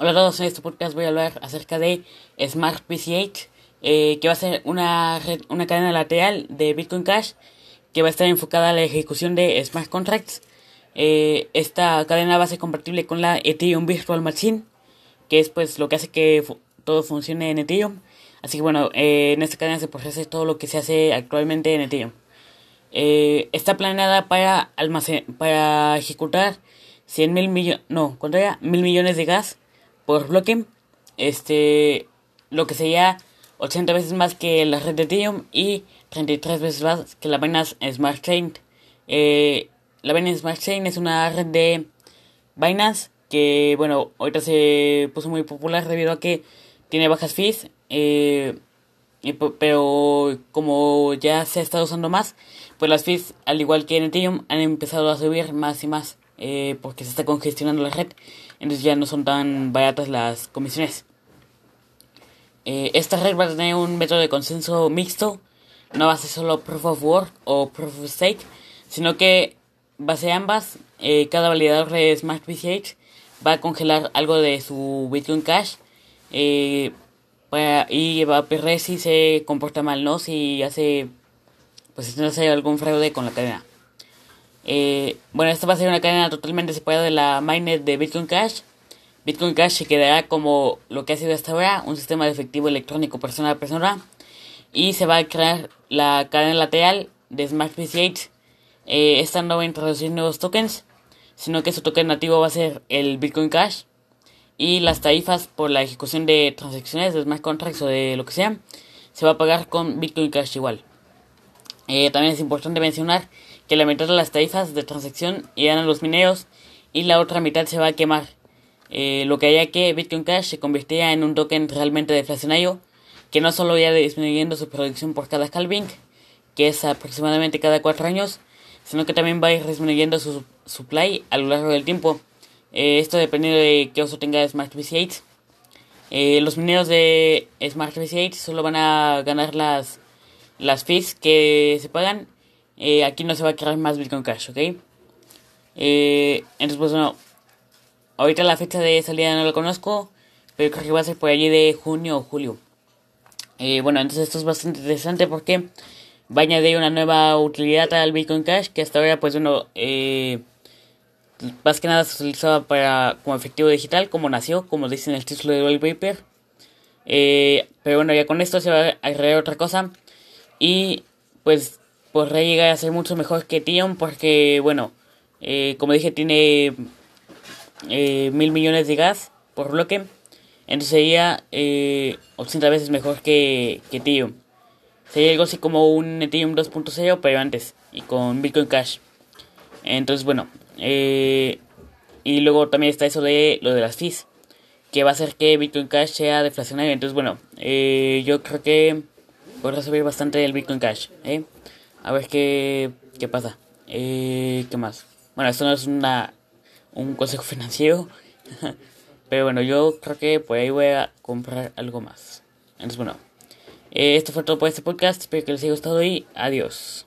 Hola a todos, en este podcast voy a hablar acerca de Smart PCH, eh, que va a ser una, red, una cadena lateral de Bitcoin Cash que va a estar enfocada a la ejecución de smart contracts. Eh, esta cadena va a ser compatible con la Ethereum Virtual Machine, que es pues lo que hace que todo funcione en Ethereum. Así que bueno, eh, en esta cadena se procesa todo lo que se hace actualmente en Ethereum. Está planeada para almacén para ejecutar 100 mil millones, no, ¿cuánto era? Mil millones de gas por bloque. Este, lo que sería 80 veces más que la red de Ethereum y 33 veces más que la Binance Smart Chain. Eh, la Binance Smart Chain es una red de Binance que, bueno, ahorita se puso muy popular debido a que tiene bajas fees. Eh, pero como ya se ha estado usando más, pues las fees, al igual que en Ethereum, han empezado a subir más y más eh, porque se está congestionando la red. Entonces ya no son tan baratas las comisiones. Eh, esta red va a tener un método de consenso mixto. No va a ser solo Proof of Work o Proof of Stake, sino que va a ser ambas. Eh, cada validador de Smart PCH va a congelar algo de su Bitcoin Cash. Y va a perder si se comporta mal, ¿no? Si hace, pues si hace algún fraude con la cadena. Eh, bueno, esta va a ser una cadena totalmente separada de la mainnet de Bitcoin Cash. Bitcoin Cash se quedará como lo que ha sido hasta ahora, un sistema de efectivo electrónico persona a persona. Y se va a crear la cadena lateral de Smart PCH. Eh, esta no va a introducir nuevos tokens, sino que su token nativo va a ser el Bitcoin Cash y las tarifas por la ejecución de transacciones de smart contracts o de lo que sea se va a pagar con Bitcoin Cash igual. Eh, también es importante mencionar que la mitad de las tarifas de transacción irán a los mineros y la otra mitad se va a quemar, eh, lo que haría que Bitcoin Cash se convirtiera en un token realmente deflacionario que no solo irá disminuyendo su producción por cada halving, que es aproximadamente cada 4 años, sino que también va a ir disminuyendo su supply a lo largo del tiempo. Eh, esto dependiendo de qué uso tenga Smart VC8. Eh, los mineros de Smart VC8 solo van a ganar las, las fees que se pagan. Eh, aquí no se va a crear más Bitcoin Cash, ¿ok? entonces, pues bueno, ahorita la fecha de salida no la conozco, pero creo que va a ser por allí de junio o julio. bueno, entonces esto es bastante interesante porque va a añadir una nueva utilidad al Bitcoin Cash que hasta ahora, pues bueno, eh más que nada se utilizaba para como efectivo digital, como nació, como dice en el título de White Paper. Eh, pero bueno, ya con esto se va a agregar otra cosa. Y pues podría llegar a ser mucho mejor que Tion porque, bueno, eh, como dije, tiene eh, mil millones de gas por bloque. Entonces sería 80 veces mejor que, que Ethereum. Sería algo así como un Ethereum 2.0, pero antes, y con Bitcoin Cash. Entonces, bueno, eh, y luego también está eso de lo de las fees, que va a hacer que Bitcoin Cash sea deflacionario. Entonces, bueno, eh, yo creo que podrá subir bastante el Bitcoin Cash. ¿eh? A ver qué, qué pasa. Eh, ¿Qué más? Bueno, esto no es una, un consejo financiero. pero bueno, yo creo que por ahí voy a comprar algo más. Entonces, bueno. esto fue todo por este podcast. Espero que les haya gustado y adiós.